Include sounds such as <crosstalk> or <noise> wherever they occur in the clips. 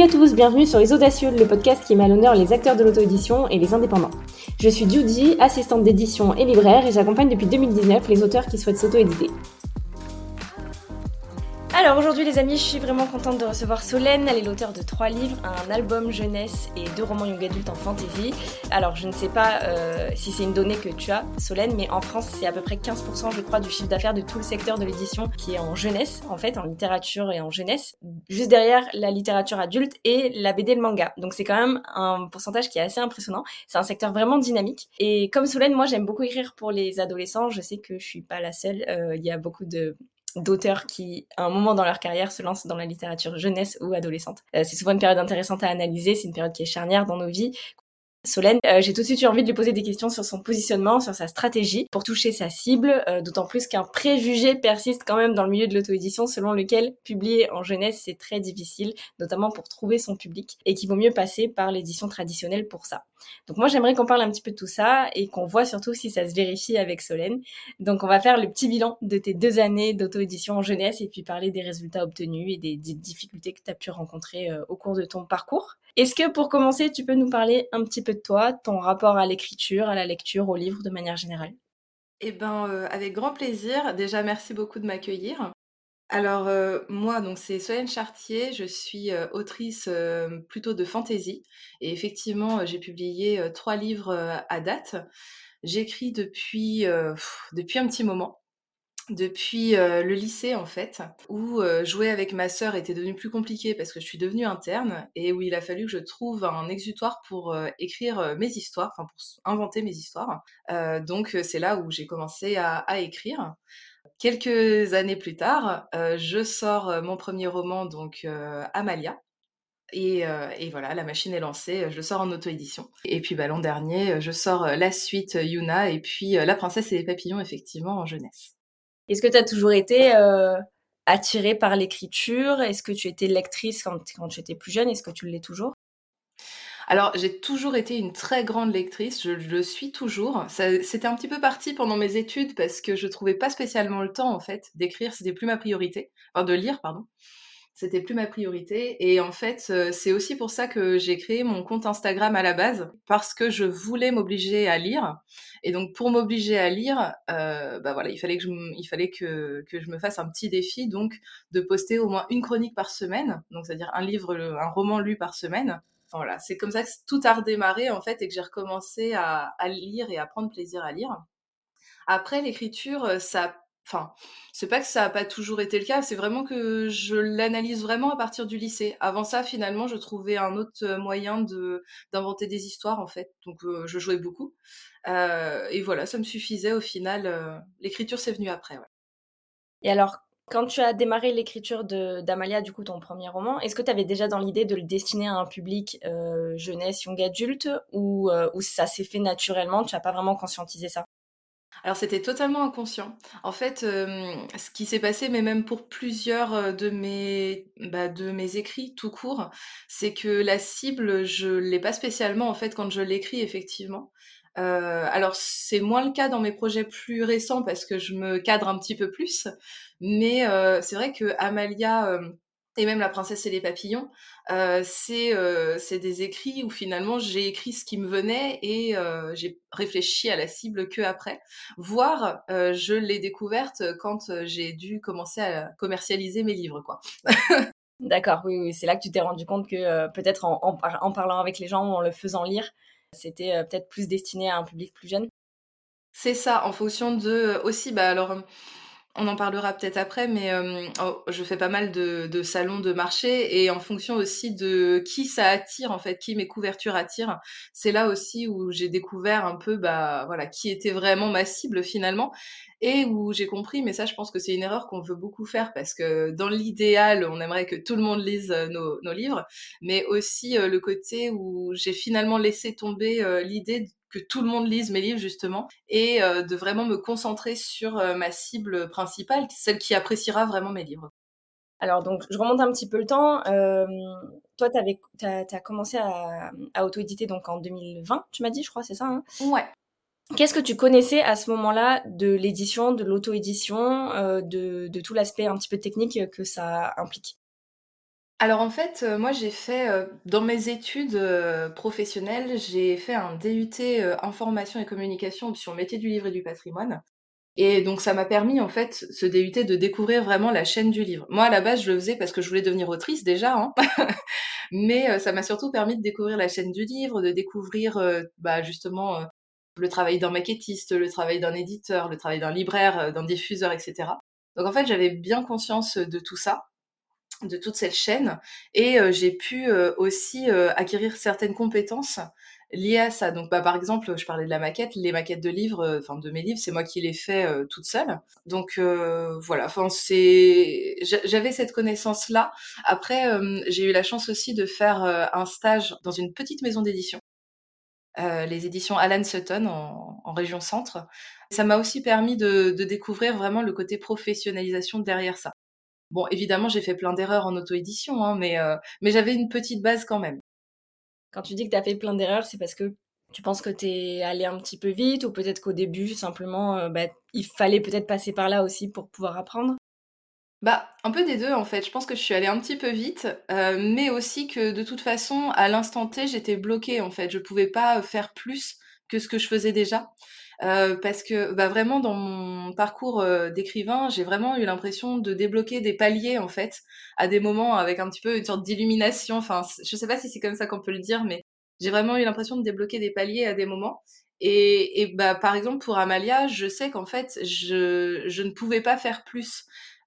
Salut à tous, bienvenue sur Les Audacieux, le podcast qui met à l'honneur les acteurs de l'auto-édition et les indépendants. Je suis Judy, assistante d'édition et libraire, et j'accompagne depuis 2019 les auteurs qui souhaitent s'auto-éditer. Alors aujourd'hui les amis, je suis vraiment contente de recevoir Solène. Elle est l'auteur de trois livres, un album jeunesse et deux romans young adultes en fantasy. Alors je ne sais pas euh, si c'est une donnée que tu as, Solène, mais en France c'est à peu près 15% je crois du chiffre d'affaires de tout le secteur de l'édition qui est en jeunesse, en fait, en littérature et en jeunesse. Juste derrière la littérature adulte et la BD et le manga. Donc c'est quand même un pourcentage qui est assez impressionnant. C'est un secteur vraiment dynamique. Et comme Solène, moi j'aime beaucoup écrire pour les adolescents. Je sais que je suis pas la seule. Euh, il y a beaucoup de d'auteurs qui, à un moment dans leur carrière, se lancent dans la littérature jeunesse ou adolescente. Euh, c'est souvent une période intéressante à analyser, c'est une période qui est charnière dans nos vies, Solène, euh, j'ai tout de suite eu envie de lui poser des questions sur son positionnement, sur sa stratégie pour toucher sa cible, euh, d'autant plus qu'un préjugé persiste quand même dans le milieu de l'auto-édition selon lequel publier en jeunesse c'est très difficile, notamment pour trouver son public, et qu'il vaut mieux passer par l'édition traditionnelle pour ça. Donc moi j'aimerais qu'on parle un petit peu de tout ça et qu'on voit surtout si ça se vérifie avec Solène. Donc on va faire le petit bilan de tes deux années d'auto-édition en jeunesse et puis parler des résultats obtenus et des, difficultés que tu as pu rencontrer euh, au cours de ton parcours. Est-ce que pour commencer, tu peux nous parler un petit peu de toi, ton rapport à l'écriture, à la lecture, au livre de manière générale? Eh ben, euh, avec grand plaisir. Déjà, merci beaucoup de m'accueillir. Alors euh, moi, donc c'est Solène Chartier, je suis euh, autrice plutôt de fantasy et effectivement j'ai publié trois livres à date. J'écris depuis depuis un petit moment depuis le lycée en fait, où jouer avec ma sœur était devenu plus compliqué parce que je suis devenue interne et où il a fallu que je trouve un exutoire pour écrire mes histoires, enfin pour inventer mes histoires. donc c'est là où j'ai commencé à, écrire. Quelques années plus tard, je sors mon premier roman, donc Amalia. Et, voilà, la machine est lancée, je le sors en auto-édition. Et puis bah, l'an dernier, je sors la suite Yuna et puis La princesse et les papillons, effectivement, en jeunesse. Est-ce que tu as toujours été euh, attirée par l'écriture? Est-ce que tu étais lectrice quand, quand tu étais plus jeune? Est-ce que tu l'es toujours? Alors, j'ai toujours été une très grande lectrice, je le suis toujours. C'était un petit peu parti pendant mes études parce que je trouvais pas spécialement le temps, en fait, d'écrire, c'était plus ma priorité, enfin de lire, pardon c'était plus ma priorité. Et en fait, euh, c'est aussi pour ça que j'ai créé mon compte Instagram à la base, parce que je voulais m'obliger à lire. Et donc, pour m'obliger à lire, euh, bah voilà, il fallait que je, il fallait que, que je me fasse un petit défi, donc de poster au moins une chronique par semaine, donc c'est-à-dire un livre, un roman lu par semaine. Voilà, c'est comme ça que tout a redémarré en fait et que j'ai recommencé à, lire et à prendre plaisir à lire. Après, l'écriture, euh, ça Enfin, c'est pas que ça n'a pas toujours été le cas, c'est vraiment que je l'analyse vraiment à partir du lycée. Avant ça, finalement, je trouvais un autre euh, moyen de d'inventer des histoires en fait. Donc, euh, je jouais beaucoup. Et voilà, ça me suffisait au final. L'écriture, c'est venu après. Et alors, quand tu as démarré l'écriture d'Amalia, du coup, ton premier roman, est-ce que tu avais déjà dans l'idée de le destiner à un public jeunesse, young adulte, ou, ou ça s'est fait naturellement Tu n'as pas vraiment conscientisé ça? Alors c'était totalement inconscient. En fait, ce qui s'est passé, mais même pour plusieurs de mes, bah, de mes écrits tout court, c'est que la cible, je l'ai pas spécialement en fait quand je l'écris effectivement. Alors c'est moins le cas dans mes projets plus récents parce que je me cadre un petit peu plus, mais c'est vrai que Amalia et même La princesse et les papillons, euh, c'est des écrits où finalement j'ai écrit ce qui me venait et j'ai réfléchi à la cible que après. Voire, je l'ai découverte quand j'ai dû commencer à commercialiser mes livres, quoi. D'accord, oui, oui c'est là que tu t'es rendu compte que peut-être en, en, parlant avec les gens ou en le faisant lire, c'était peut-être plus destiné à un public plus jeune. C'est ça, en fonction de aussi, bah alors on en parlera peut-être après, mais oh, je fais pas mal de, salons de marché et en fonction aussi de qui ça attire en fait, qui mes couvertures attirent, c'est là aussi où j'ai découvert un peu bah voilà qui était vraiment ma cible finalement et où j'ai compris, mais ça je pense que c'est une erreur qu'on veut beaucoup faire parce que dans l'idéal on aimerait que tout le monde lise nos, nos livres, mais aussi le côté où j'ai finalement laissé tomber l'idée que tout le monde lise mes livres justement et euh, de vraiment me concentrer sur euh, ma cible principale, celle qui appréciera vraiment mes livres. Alors donc je remonte un petit peu le temps. Euh, toi, tu as, commencé à, auto-éditer donc en 2020, tu m'as dit, je crois, c'est ça hein? Ouais. Qu'est-ce que tu connaissais à ce moment-là de l'édition, de l'auto-édition, de, de, tout l'aspect un petit peu technique que ça implique? Alors en fait, heu, moi j'ai fait, heu, dans mes études, professionnelles, j'ai fait un DUT, information et communication option métier du livre et du patrimoine. Et donc ça m'a permis en fait, ce DUT de découvrir vraiment la chaîne du livre. Moi à la base, je le faisais parce que je voulais devenir autrice déjà, hein, <laughs> mais ça m'a surtout permis de découvrir la chaîne du livre, de découvrir, bah, justement, le travail d'un maquettiste, le travail d'un éditeur, le travail d'un libraire, heu, d'un diffuseur et cetera. Donc en fait, j'avais bien conscience, de tout ça de toute cette chaîne et heu, j'ai pu, heu, aussi, acquérir certaines compétences liées à ça. Donc, bah, par exemple, je parlais de la maquette, les maquettes de livres, enfin de mes livres, c'est moi qui les fais, toute seule. Donc, voilà, c'est j'a j'avais cette connaissance-là. Après, hem, j'ai eu la chance aussi de faire, un stage dans une petite maison d'édition, heu, les éditions Alan Sutton en en région centre. Ça m'a aussi permis de de découvrir vraiment le côté professionnalisation derrière ça. Bon, évidemment, j'ai fait plein d'erreurs en auto-édition, hein, mais, heu, mais j'avais une petite base quand même. Quand tu dis que tu as fait plein d'erreurs, c'est parce que tu penses que tu es allé un petit peu vite ou peut-être qu'au début, simplement, heu, bah, il fallait peut-être passer par là aussi pour pouvoir apprendre? Bah, un peu des 2 en fait. Je pense que je suis allée un petit peu vite, heu, mais aussi que de toute façon, à l'instant T, j'étais bloquée en fait. Je pouvais pas, faire plus que ce que je faisais déjà. Heu, parce que, bah, vraiment dans mon parcours, d'écrivain, j'ai vraiment eu l'impression de débloquer des paliers en fait, à des moments avec un petit peu une sorte d'illumination. Enfin, je sais pas si c'est comme ça qu'on peut le dire, mais j'ai vraiment eu l'impression de débloquer des paliers à des moments et et bah, par exemple pour Amalia, je sais qu'en fait, je je ne pouvais pas faire plus,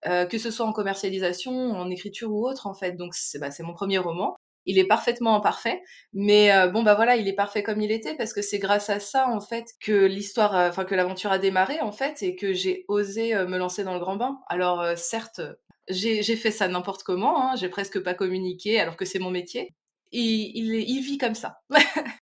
heu, que ce soit en commercialisation, en écriture ou autre en fait. Donc c'est, bah, mon premier roman. Il est parfaitement imparfait, mais heu, bon, bah, voilà, il est parfait comme il était parce que c'est grâce à ça, en fait, que l'histoire, heu, enfin que l'aventure a démarré, en fait et que j'ai osé, heu, me lancer dans le grand bain. Alors, heu, certes, j'ai fait ça n'importe comment, hein, j'ai presque pas communiqué alors que c'est mon métier. Il il il vit comme ça. <laughs>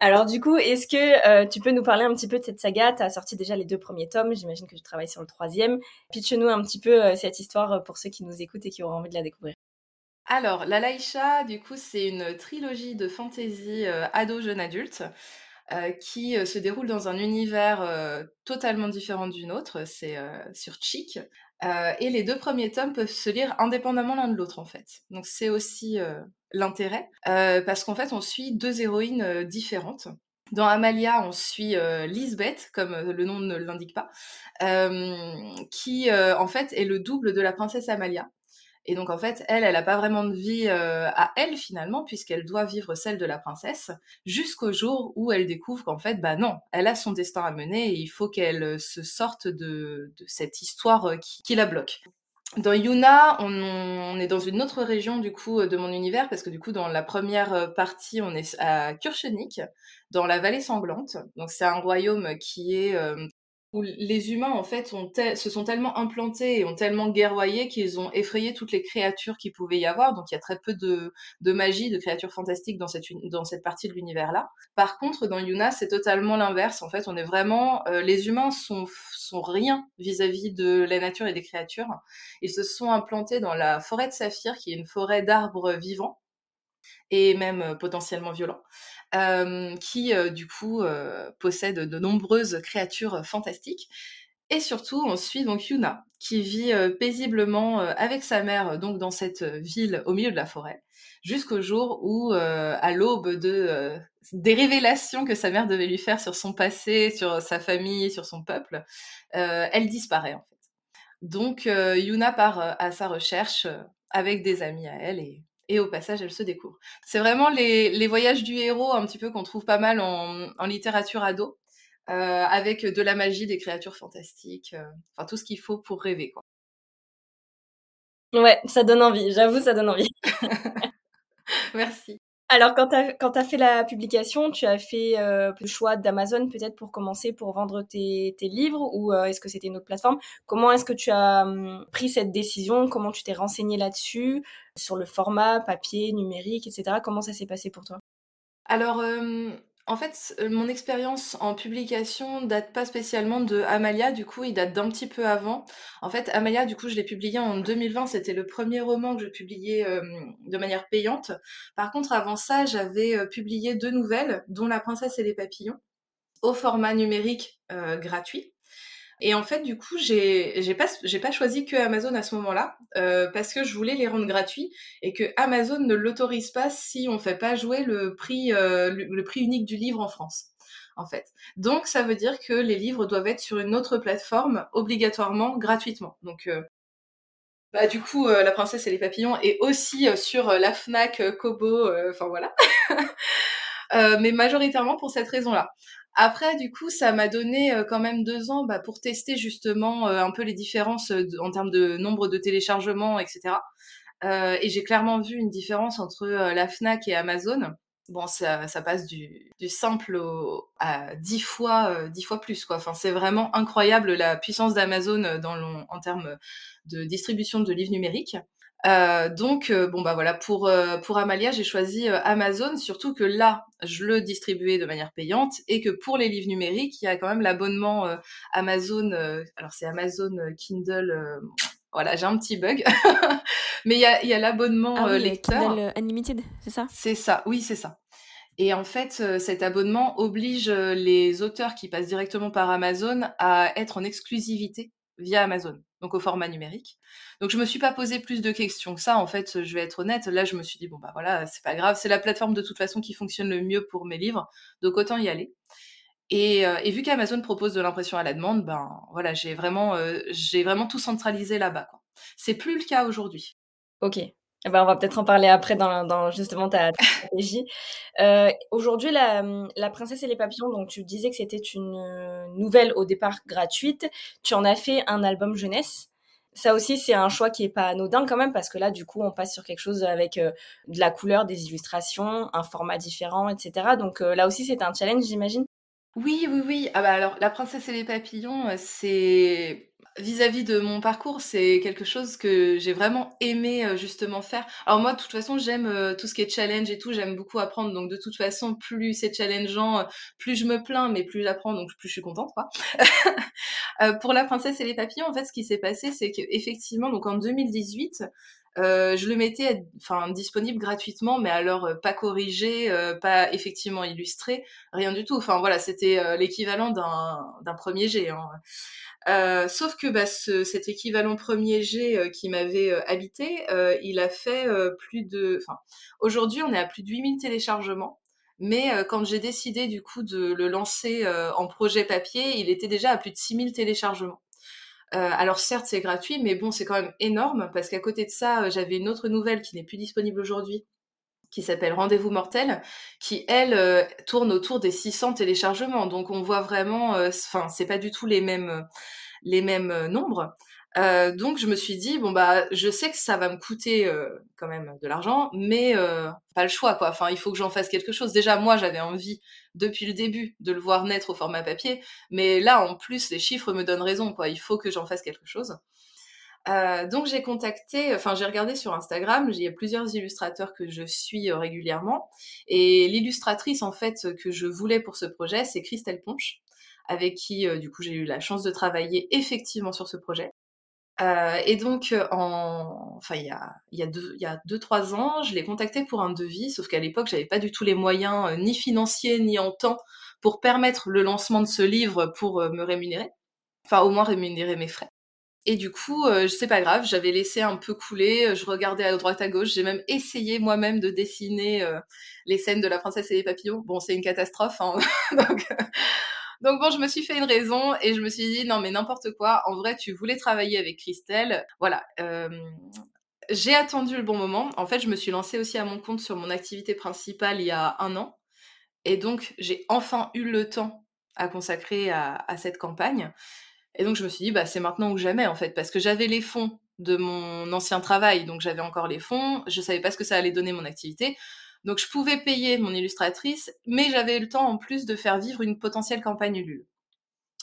Alors du coup, est-ce que, heu, tu peux nous parler un petit peu de cette saga? Tu as sorti déjà les 2 premiers tomes, j'imagine que tu travailles sur le troisième. Pitch-nous un petit peu, heu, cette histoire, heu, pour ceux qui nous écoutent et qui auront envie de la découvrir. Alors, La Laïcha, du coup, c'est une trilogie de fantasy, heu, ado, jeune adulte, qui, se déroule dans un univers, totalement différent du nôtre. C'est, sur Chic, heu et les 2 premiers tomes peuvent se lire indépendamment l'un de l'autre, en fait. Donc c'est aussi, heu, l'intérêt, heu, parce qu'en fait, on suit 2 héroïnes, heu, différentes. Dans Amalia, on suit, heu, Lisbeth, comme, heu, le nom ne l'indique pas, qui, en fait, est le double de la princesse Amalia. Et donc en fait, elle, elle a pas vraiment de vie, heu, à elle finalement, puisqu'elle doit vivre celle de la princesse, jusqu'au jour où elle découvre qu'en fait, bah non, elle a son destin à mener et il faut qu'elle, heu, se sorte de cette histoire, heu, qui la bloque. Dans Yuna, on est dans une autre région du coup, de mon univers parce que du coup dans la première, partie, on est à Kurchenik, dans la Vallée Sanglante. Donc c'est un royaume qui est, où les humains en fait ont se sont tellement implantés et ont tellement guerroyé qu'ils ont effrayé toutes les créatures qu'il pouvait y avoir. Donc il y a très peu de de magie, de créatures fantastiques dans cette dans cette partie de l'univers-là. Par contre, dans Yuna, c'est totalement l'inverse. En fait, on est vraiment, heu, les humains sont sont rien vis-à-vis de la nature et des créatures. Ils se sont implantés dans la forêt de Saphir, qui est une forêt d'arbres vivants et même euh, potentiellement violents, euh, qui euh, du coup possède de nombreuses créatures fantastiques. Et surtout, on suit donc Yuna, qui vit paisiblement avec sa mère, donc dans cette ville au milieu de la forêt, jusqu'au jour où, à l'aube de des révélations que sa mère devait lui faire sur son passé, sur sa famille, sur son peuple, elle disparaît en fait. Donc Yuna part à sa recherche avec des amis à elle et, et au passage elle se découvre. C'est vraiment les, les voyages du héros un petit peu qu'on trouve pas mal en, en littérature ado, euh, avec de la magie, des créatures fantastiques, euh, enfin tout ce qu'il faut pour rêver quoi. Ouais, ça donne envie, j'avoue, ça donne envie. <laughs> Merci. Alors quand tu as tu fait la publication, tu as fait, heu, le choix d'Amazon peut-être pour commencer, pour vendre tes tes livres ou, heu, est-ce que c'était une autre plateforme? Comment est-ce que tu as, mmh, pris cette décision? Comment tu t'es renseigné là-dessus? Sur le format papier, numérique et cetera? Comment ça s'est passé pour toi? Alors, hem, en fait, heu, mon expérience en publication date pas spécialement de Amalia, du coup, il date d'un petit peu avant. En fait, Amalia, du coup, je l'ai publié en 2020, c'était le premier roman que je publiais, hem, de manière payante. Par contre, avant ça, j'avais, heu, publié 2 nouvelles, dont La princesse et les papillons, au format numérique, gratuit. Et en fait, du coup, j'ai pas choisi que Amazon à ce moment-là euh, parce que je voulais les rendre gratuits et que Amazon ne l'autorise pas si on fait pas jouer le prix euh, le, prix unique du livre en France. En fait. Donc ça veut dire que les livres doivent être sur une autre plateforme obligatoirement gratuitement. Donc euh, bah, du coup, La Princesse et les Papillons est aussi sur la Fnac, Kobo, enfin voilà. <laughs> mais majoritairement pour cette raison-là. Après, du coup, ça m'a donné euh, quand même deux ans bah, pour tester justement euh, un peu les différences euh, en termes de nombre de téléchargements, etc. et j'ai clairement vu une différence entre la Fnac et Amazon. Bon, ça, ça passe du, du simple à dix fois, dix fois plus, quoi. Enfin, c'est vraiment incroyable la puissance d'Amazon en termes de distribution de livres numériques. Euh, donc euh, bon bah voilà pour euh, pour Amalia j'ai choisi Amazon surtout que là je le distribuais de manière payante et que pour les livres numériques il y a quand même l'abonnement Amazon alors c'est Amazon Kindle voilà j'ai un petit bug <laughs> mais il y a il y a l'abonnement ah oui, lecteur. Kindle Unlimited c'est ça? C'est ça oui c'est ça. Et en fait, cet abonnement oblige les auteurs qui passent directement par Amazon à être en exclusivité via Amazon, donc au format numérique. Donc je me suis pas posé plus de questions que ça. En fait, je vais être honnête. Là, je me suis dit bon bah voilà, c'est pas grave. C'est la plateforme de toute façon qui fonctionne le mieux pour mes livres, donc autant y aller. Et, euh, vu qu'Amazon propose de l'impression à la demande, ben voilà, j'ai vraiment, euh, j'ai vraiment tout centralisé là-bas. C'est plus le cas aujourd'hui. Ok, eh ben, on va peut-être en parler après dans, justement ta, stratégie. Euh, aujourd'hui, la, la, Princesse et les Papillons, donc tu disais que c'était une euh, nouvelle au départ gratuite. Tu en as fait un album jeunesse. Ça aussi, c'est un choix qui est pas anodin quand même, parce que là, du coup, on passe sur quelque chose avec euh, de la couleur, des illustrations, un format différent, etc. Donc là aussi, c'est un challenge, j'imagine. Oui, oui, oui. Ah bah alors, La Princesse et les Papillons, c'est vis-à-vis de mon parcours, c'est quelque chose que j'ai vraiment aimé euh, justement faire. Alors moi, de toute façon, j'aime euh, tout ce qui est challenge et tout, j'aime beaucoup apprendre. Donc de toute façon, plus c'est challengeant, euh, plus je me plains, mais plus j'apprends, donc plus je suis contente. Quoi. <laughs> pour la princesse et les papillons, en fait, ce qui s'est passé, c'est qu'effectivement, donc en 2018, je le mettais enfin disponible gratuitement mais alors pas corrigé pas effectivement illustré rien du tout enfin voilà c'était l'équivalent d'un premier jet hein. Euh, sauf que bah, cet équivalent premier G euh, qui m'avait euh, habité, il a fait plus de... Enfin, aujourd'hui, on est à plus de 8000 téléchargements. Mais quand j'ai décidé du coup de le lancer en projet papier, il était déjà à plus de 6000 téléchargements. Alors certes, c'est gratuit, mais bon, c'est quand même énorme parce qu'à côté de ça, j'avais une autre nouvelle qui n'est plus disponible aujourd'hui, qui s'appelle Rendez-vous mortel, qui elle tourne autour des 600 téléchargements. Donc on voit vraiment, enfin c'est pas du tout les mêmes les mêmes euh, nombres. Euh, donc je me suis dit bon bah je sais que ça va me coûter euh, quand même de l'argent, mais pas le choix quoi. Enfin il faut que j'en fasse quelque chose. Déjà moi j'avais envie depuis le début de le voir naître au format papier, mais là en plus les chiffres me donnent raison quoi. Il faut que j'en fasse quelque chose. donc j'ai contacté, enfin j'ai regardé sur Instagram, il y a plusieurs illustrateurs que je suis régulièrement, et l'illustratrice en fait que je voulais pour ce projet, c'est Christelle Ponche avec qui, euh, du coup, j'ai eu la chance de travailler effectivement sur ce projet. Euh, et donc, euh, en, enfin, il y a, il y a deux, il y a deux, trois ans, je l'ai contacté pour un devis, sauf qu'à l'époque, j'avais pas du tout les moyens, ni financiers, ni en temps, pour permettre le lancement de ce livre pour me rémunérer. Enfin, au moins rémunérer mes frais. Et du coup, euh, c'est pas grave, j'avais laissé un peu couler, je regardais à droite à gauche, j'ai même essayé moi-même de dessiner les scènes de la princesse et les papillons. Bon, c'est une catastrophe, hein, <laughs> donc donc bon, je me suis fait une raison et je me suis dit non mais n'importe quoi. En vrai, tu voulais travailler avec Christelle. Voilà. Euh, j'ai attendu le bon moment. En fait, je me suis lancée aussi à mon compte sur mon activité principale il y a un an. Et donc, j'ai enfin eu le temps à consacrer à, cette campagne. Et donc, je me suis dit, bah, c'est maintenant ou jamais, en fait, parce que j'avais les fonds de mon ancien travail, donc j'avais encore les fonds, je savais pas ce que ça allait donner mon activité. Donc je pouvais payer mon illustratrice, mais j'avais le temps en plus de faire vivre une potentielle campagne Ulule.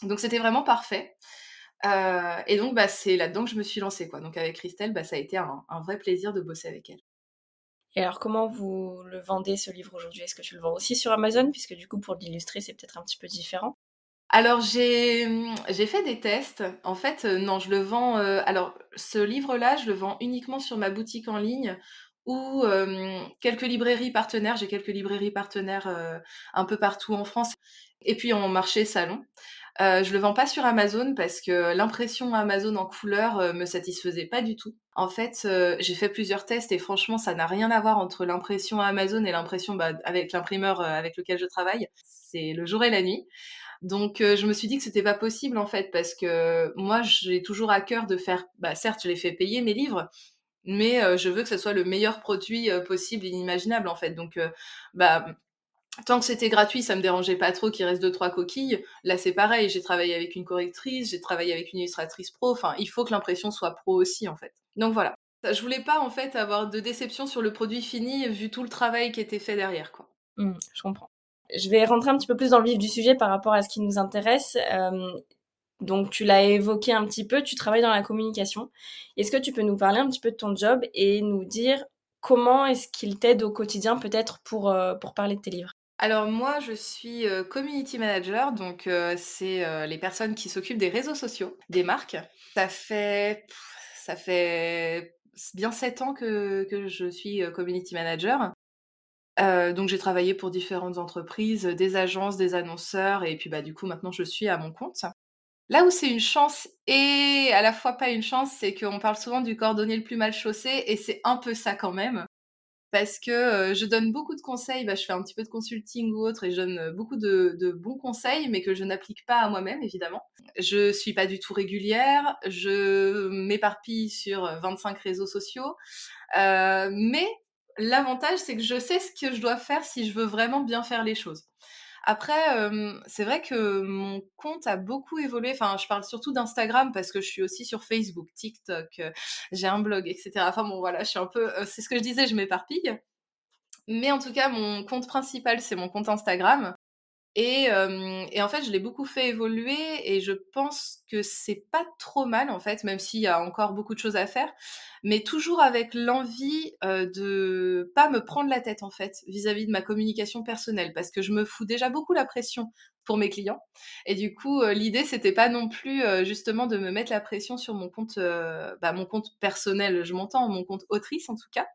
Donc c'était vraiment parfait. Euh, et donc bah, c'est là-dedans que je me suis lancée. Quoi. Donc avec Christelle, bah, ça a été un, vrai plaisir de bosser avec elle. Et alors comment vous le vendez ce livre aujourd'hui? Est-ce que tu le vends aussi sur Amazon? Puisque du coup pour l'illustrer c'est peut-être un petit peu différent. Alors j'ai fait des tests. En fait, euh, non, je le vends. Euh, alors ce livre-là, je le vends uniquement sur ma boutique en ligne ou quelques librairies partenaires. J'ai quelques librairies partenaires un peu partout en France. Et puis en marché salon. Euh, je le vends pas sur Amazon parce que l'impression Amazon en couleur euh, me satisfaisait pas du tout. En fait, euh, j'ai fait plusieurs tests et franchement, ça n'a rien à voir entre l'impression Amazon et l'impression bah, avec l'imprimeur avec lequel je travaille. C'est le jour et la nuit. Donc je me suis dit que c'était pas possible en fait parce que moi j'ai toujours à cœur de faire. Bah certes, je les fais payer mes livres, mais je veux que ce soit le meilleur produit possible, inimaginable en fait. Donc bah tant que c'était gratuit, ça me dérangeait pas trop qu'il reste deux trois coquilles. Là, c'est pareil. J'ai travaillé avec une correctrice, j'ai travaillé avec une illustratrice pro. Enfin, il faut que l'impression soit pro aussi, en fait. Donc voilà. Je voulais pas en fait avoir de déception sur le produit fini vu tout le travail qui était fait derrière, quoi. Mmh, je comprends. Je vais rentrer un petit peu plus dans le vif du sujet par rapport à ce qui nous intéresse. Euh, donc, tu l'as évoqué un petit peu, tu travailles dans la communication. Est-ce que tu peux nous parler un petit peu de ton job et nous dire comment est-ce qu'il t'aide au quotidien peut-être pour, euh, pour parler de tes livres? Alors moi, je suis euh, community manager, donc euh, c'est les personnes qui s'occupent des réseaux sociaux, des marques. Ça fait, ça fait bien sept ans que, que je suis community manager. donc j'ai travaillé pour différentes entreprises, des agences, des annonceurs, et puis bah du coup maintenant je suis à mon compte. Là où c'est une chance et à la fois pas une chance, c'est qu'on parle souvent du cordonnier le plus mal chaussé, et c'est un peu ça quand même parce que je donne beaucoup de conseils. Bah, je fais un petit peu de consulting ou autre et je donne beaucoup de, bons conseils, mais que je n'applique pas à moi-même, évidemment. Je suis pas du tout régulière. Je m'éparpille sur 25 réseaux sociaux. mais l'avantage, c'est que je sais ce que je dois faire si je veux vraiment bien faire les choses. Après, c'est vrai que mon compte a beaucoup évolué. Enfin, je parle surtout d'Instagram parce que je suis aussi sur Facebook, TikTok, j'ai un blog, etc. Enfin bon, voilà, je suis un peu. c'est ce que je disais, je m'éparpille. Mais en tout cas, mon compte principal, c'est mon compte Instagram. Et, en fait, je l'ai beaucoup fait évoluer et je pense que c'est pas trop mal en fait, même s'il y a encore beaucoup de choses à faire, mais toujours avec l'envie de pas me prendre la tête en fait vis-à-vis de ma communication personnelle, parce que je me fous déjà beaucoup la pression pour mes clients. Et du coup, l'idée c'était pas non plus justement de me mettre la pression sur mon compte, bah, mon compte personnel, je m'entends, mon compte autrice en tout cas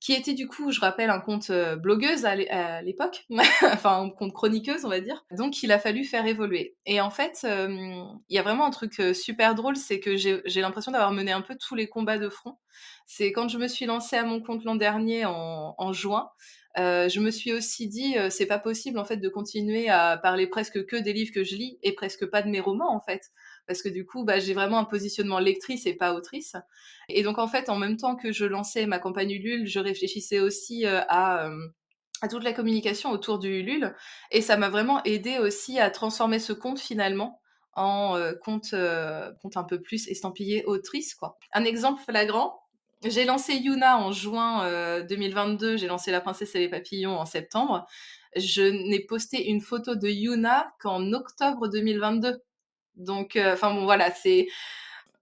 qui était du coup, je rappelle, un compte euh, blogueuse à l'époque, <laughs> enfin un compte chroniqueuse, on va dire. Donc il a fallu faire évoluer. Et en fait, il y a vraiment un truc euh, super drôle, c'est que j'ai l'impression d'avoir mené un peu tous les combats de front. C'est quand je me suis lancée à mon compte l'an dernier en, en juin, euh, je me suis aussi dit, c'est pas possible en fait de continuer à parler presque que des livres que je lis et presque pas de mes romans en fait parce que du coup, bah, j'ai vraiment un positionnement lectrice et pas autrice. Et donc, en fait, en même temps que je lançais ma campagne Ulule, je réfléchissais aussi euh, à, euh, toute la communication autour du Ulule. Et ça m'a vraiment aidé aussi à transformer ce compte finalement en euh, compte, compte un peu plus estampillé autrice. Quoi. Un exemple flagrant, j'ai lancé Yuna en juin 2022, j'ai lancé La princesse et les papillons en septembre. Je n'ai posté une photo de Yuna qu'en octobre 2022. Donc, euh, enfin bon, voilà, c'est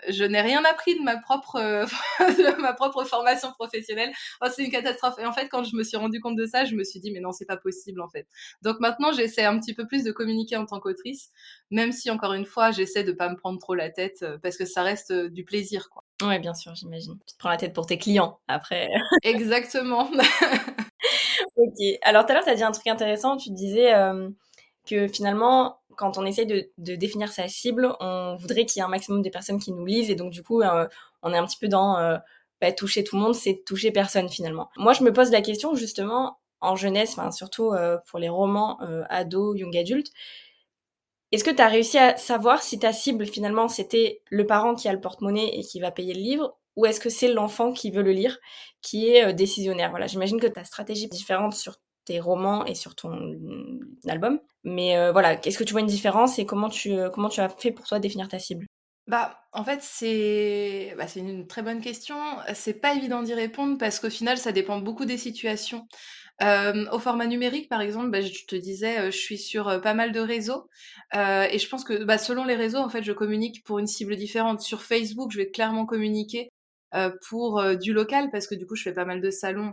je n'ai rien appris de ma propre, <laughs> de ma propre formation professionnelle. Oh, c'est une catastrophe. Et en fait, quand je me suis rendu compte de ça, je me suis dit, mais non, c'est pas possible, en fait. Donc maintenant, j'essaie un petit peu plus de communiquer en tant qu'autrice, même si, encore une fois, j'essaie de pas me prendre trop la tête, euh, parce que ça reste euh, du plaisir, quoi. Ouais, bien sûr, j'imagine. Tu te prends la tête pour tes clients, après. <laughs> Exactement. <laughs> ok. Alors, tout à l'heure, tu as dit un truc intéressant. Tu disais que finalement, quand on essaye de, définir sa cible, on voudrait qu'il y ait un maximum de personnes qui nous lisent et donc du coup, euh, on est un petit peu dans euh, bah, toucher tout le monde, c'est toucher personne finalement. Moi, je me pose la question justement en jeunesse, surtout euh, pour les romans ados, young adultes. Est-ce que tu as réussi à savoir si ta cible finalement c'était le parent qui a le porte-monnaie et qui va payer le livre ou est-ce que c'est l'enfant qui veut le lire qui est décisionnaire? Voilà, j'imagine que ta stratégie est différente sur tes romans et sur ton album. Mais euh, voilà, est-ce que tu vois une différence et comment tu, euh, comment tu as fait pour toi définir ta cible? Bah, en fait, c'est bah, c'est une très bonne question. C'est pas évident d'y répondre parce qu'au final, ça dépend beaucoup des situations. Au format numérique, par exemple, bah, je te disais, euh, je suis sur pas mal de réseaux et je pense que bah, selon les réseaux, en fait, je communique pour une cible différente. Sur Facebook, je vais clairement communiquer pour du local parce que du coup, je fais pas mal de salons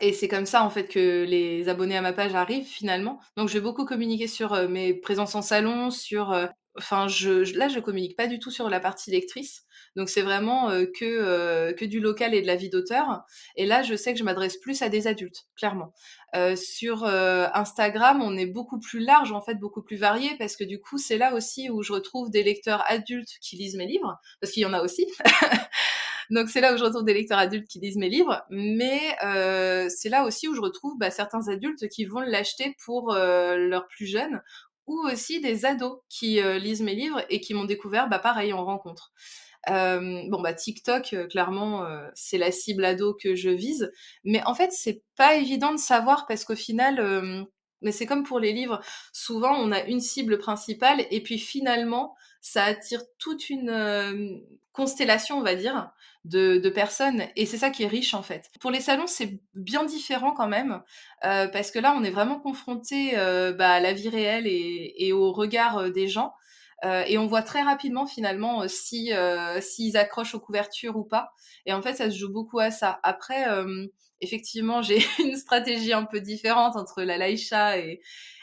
et c'est comme ça en fait que les abonnés à ma page arrivent finalement. Donc je vais beaucoup communiquer sur euh, mes présences en salon, sur euh, enfin, je, là, je communique pas du tout sur la partie lectrice. Donc, c'est vraiment que, que du local et de la vie d'auteur. Et là, je sais que je m'adresse plus à des adultes, clairement. sur Instagram, on est beaucoup plus large, en fait, beaucoup plus varié, parce que du coup, c'est là aussi où je retrouve des lecteurs adultes qui lisent mes livres, parce qu'il y en a aussi. <laughs> Donc c'est là où je retrouve des lecteurs adultes qui lisent mes livres, mais c'est là aussi où je retrouve bah, certains adultes qui vont l'acheter pour leurs plus jeunes, ou aussi des ados qui lisent mes livres et qui m'ont découvert, bah, pareil, en rencontre. Euh, bon bah TikTok, euh, clairement, euh, c'est la cible ado que je vise, mais en fait c'est pas évident de savoir parce qu'au final, mais c'est comme pour les livres, souvent on a une cible principale et puis finalement ça attire toute une constellation, on va dire, de, personnes. Et c'est ça qui est riche, en fait. Pour les salons, c'est bien différent quand même, euh, parce que là, on est vraiment confronté euh, bah, à la vie réelle et, au regard euh, des gens. Et on voit très rapidement finalement si s'ils accrochent aux couvertures ou pas. Et en fait, ça se joue beaucoup à ça. Après, effectivement, j'ai <laughs> une stratégie un peu différente entre la Laïcha et,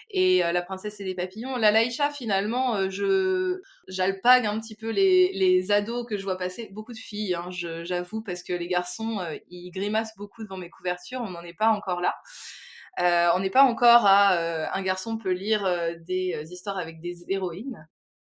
et euh, La princesse et les papillons. La Laïcha, finalement, euh, je j'alpague un petit peu les, les ados que je vois passer, beaucoup de filles, hein, j'avoue, parce que les garçons, euh, ils grimacent beaucoup devant mes couvertures, on n'en est pas encore là. on n'est pas encore à un garçon peut lire des histoires avec des héroïnes,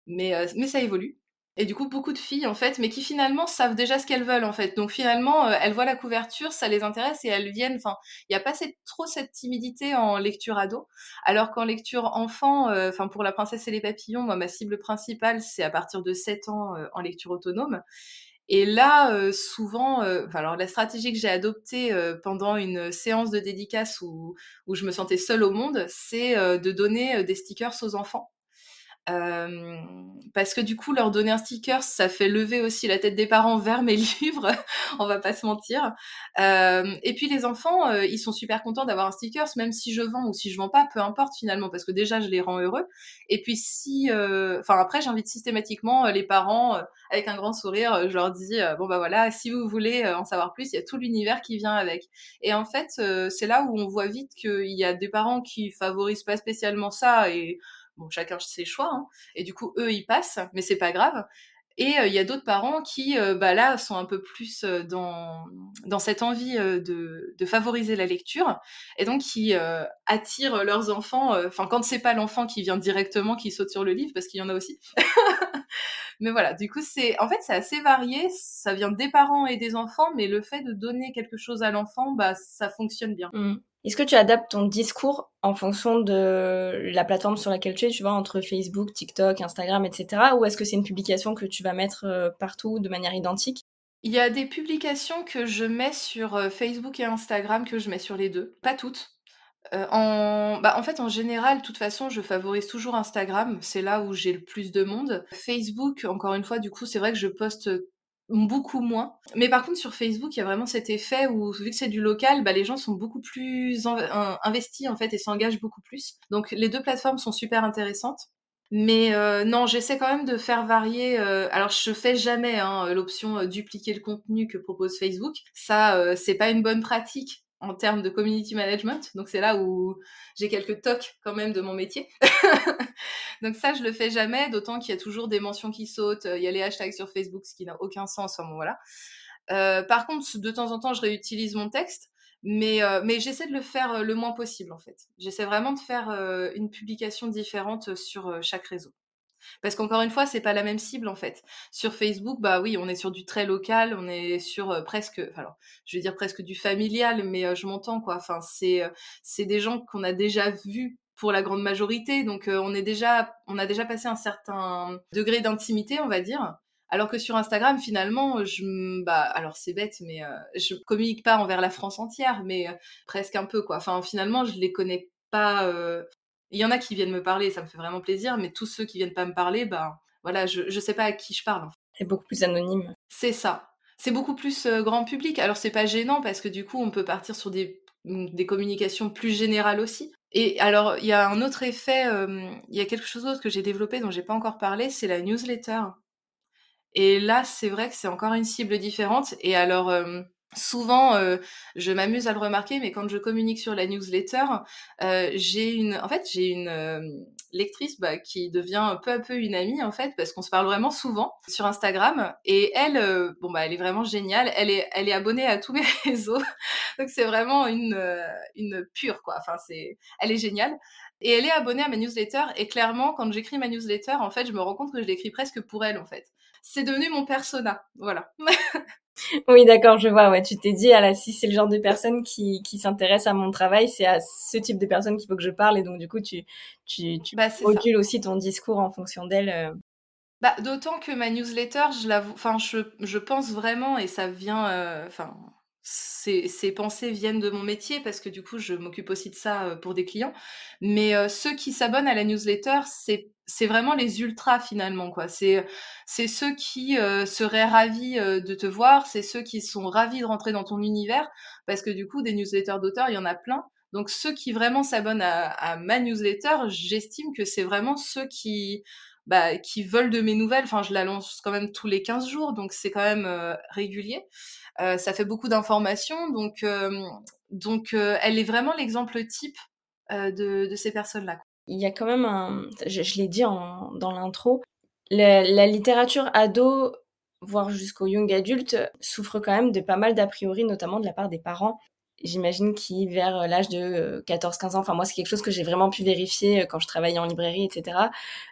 mais, ça évolue. Et du coup, beaucoup de filles, en fait, mais qui finalement savent déjà ce qu'elles veulent, en fait. Donc finalement, elles voient la couverture, ça les intéresse et elles viennent. Enfin, il n'y a pas trop cette timidité en lecture ado. Alors qu'en lecture enfant, enfin, pour La princesse et les papillons, moi, ma cible principale, c'est à partir de 7 ans en lecture autonome. Et là, souvent, alors la stratégie que j'ai adoptée pendant une séance de dédicace où je me sentais seule au monde, c'est de donner des stickers aux enfants parce que du coup, leur donner un sticker, ça fait lever aussi la tête des parents vers mes <laughs> livres, on va pas se mentir. et puis les enfants, ils sont super contents d'avoir un sticker, même si je vends ou si je vends pas, peu importe finalement, parce que déjà je les rends heureux. Et puis si, enfin après, j'invite systématiquement les parents avec un grand sourire, je leur dis bon bah voilà, si vous voulez en savoir plus, il y a tout l'univers qui vient avec. Et en fait, c'est là où on voit vite qu'il y a des parents qui favorisent pas spécialement ça et Bon, chacun ses choix. Hein. Et du coup, eux, ils passent, mais c'est pas grave. Et euh, il y a d'autres parents qui, euh, bah, là, sont un peu plus euh, dans, dans cette envie de, de, favoriser la lecture, et donc qui attirent leurs enfants. Enfin, quand c'est pas l'enfant qui vient directement, qui saute sur le livre, parce qu'il y en a aussi. <laughs> mais voilà, du coup, c'est, en fait, c'est assez varié. Ça vient des parents et des enfants, mais le fait de donner quelque chose à l'enfant, bah, ça fonctionne bien. Mmh. Est-ce que tu adaptes ton discours en fonction de la plateforme sur laquelle tu es, tu vois, entre Facebook, TikTok, Instagram, etc. Ou est-ce que c'est une publication que tu vas mettre euh, partout de manière identique? Il y a des publications que je mets sur euh, Facebook et Instagram que je mets sur les deux. Pas toutes. Euh, en... Bah, en fait, en général, de toute façon, je favorise toujours Instagram. C'est là où j'ai le plus de monde. Facebook, encore une fois, du coup, c'est vrai que je poste beaucoup moins. Mais par contre, sur Facebook, il y a vraiment cet effet où, vu que c'est du local, bah, les gens sont beaucoup plus investis en fait et s'engagent beaucoup plus. Donc, les deux plateformes sont super intéressantes. Mais euh, non, j'essaie quand même de faire varier. Euh, alors, je fais jamais hein, l'option euh, dupliquer le contenu que propose Facebook. Ça, c'est pas une bonne pratique en termes de community management. Donc c'est là où j'ai quelques tocs quand même de mon métier. <laughs> Donc ça, je le fais jamais, d'autant qu'il y a toujours des mentions qui sautent. Il y a les hashtags sur Facebook, ce qui n'a aucun sens. Enfin, bon, voilà. Euh, par contre, de temps en temps, je réutilise mon texte, mais, euh, mais j'essaie de le faire euh, le moins possible en fait. J'essaie vraiment de faire une publication différente sur chaque réseau. Parce qu'encore une fois, c'est pas la même cible en fait. Sur Facebook, bah oui, on est sur du très local, on est sur euh, presque, alors je vais dire presque du familial, mais euh, je m'entends quoi. Enfin, c'est euh, c'est des gens qu'on a déjà vus pour la grande majorité, donc on est déjà, on a déjà passé un certain degré d'intimité, on va dire. Alors que sur Instagram, finalement, je, bah, alors c'est bête, mais je communique pas envers la France entière, mais presque un peu quoi. Enfin, finalement, je les connais pas il y en a qui viennent me parler, ça me fait vraiment plaisir, mais tous ceux qui viennent pas me parler, bah voilà, je, je sais pas à qui je parle. C'est beaucoup plus anonyme. C'est ça. C'est beaucoup plus euh, grand public. Alors c'est pas gênant parce que du coup on peut partir sur des, des communications plus générales aussi. Et alors il y a un autre effet, euh, il y a quelque chose d'autre que j'ai développé dont j'ai pas encore parlé, c'est la newsletter. Et là c'est vrai que c'est encore une cible différente. Et alors euh, souvent, heu, je m'amuse à le remarquer, mais quand je communique sur la newsletter, heu, j'ai une en fait, j'ai une, hem, lectrice, bah, qui devient peu à peu une amie, en fait, parce qu'on se parle vraiment souvent sur Instagram et elle, heu, bon, bah, elle est vraiment géniale. Elle est elle est abonnée à tous mes <laughs> réseaux, donc c'est vraiment une, heu, une pure, quoi. Enfin, c'est elle est géniale et elle est abonnée à ma newsletter et clairement, quand j'écris ma newsletter, en fait, je me rends compte que je l'écris presque pour elle, en fait. C'est devenu mon persona, voilà. <laughs> Oui, d'accord, je vois. Ouais, tu t'es dit, ah là, si c'est le genre de personne qui, qui s'intéresse à mon travail, c'est à ce type de personne qu'il faut que je parle. Et donc, du coup, tu, tu, tu Bah, modules aussi ton discours en fonction d'elle. euh. Bah, d'autant que ma newsletter, je enfin, je je pense vraiment et ça vient, heu, enfin, ces ces pensées viennent de mon métier parce que du coup, je m'occupe aussi de ça, heu, pour des clients. Mais, ceux qui s'abonnent à la newsletter, c'est c'est vraiment les ultras finalement, quoi. C'est, c'est ceux qui, heu, seraient ravis, heu, de te voir, c'est ceux qui sont ravis de rentrer dans ton univers parce que du coup, des newsletters d'auteurs, il y en a plein. Donc ceux qui vraiment s'abonnent à à ma newsletter, j'estime que c'est vraiment ceux qui bah, qui veulent de mes nouvelles. Enfin, je la lance quand même tous les 15 jours, donc c'est quand même euh, régulier. Euh, ça fait beaucoup d'informations, donc, euh, donc euh, elle est vraiment l'exemple type euh, de, de, ces personnes-là. Il y a quand même un, je, l'ai dit en, dans l'intro, la, la, littérature ado, voire jusqu'au young adulte, souffre quand même de pas mal d'a priori, notamment de la part des parents j'imagine qui vers l'âge de 14-15 ans, enfin moi c'est quelque chose que j'ai vraiment pu vérifier quand je travaillais en librairie, etc.,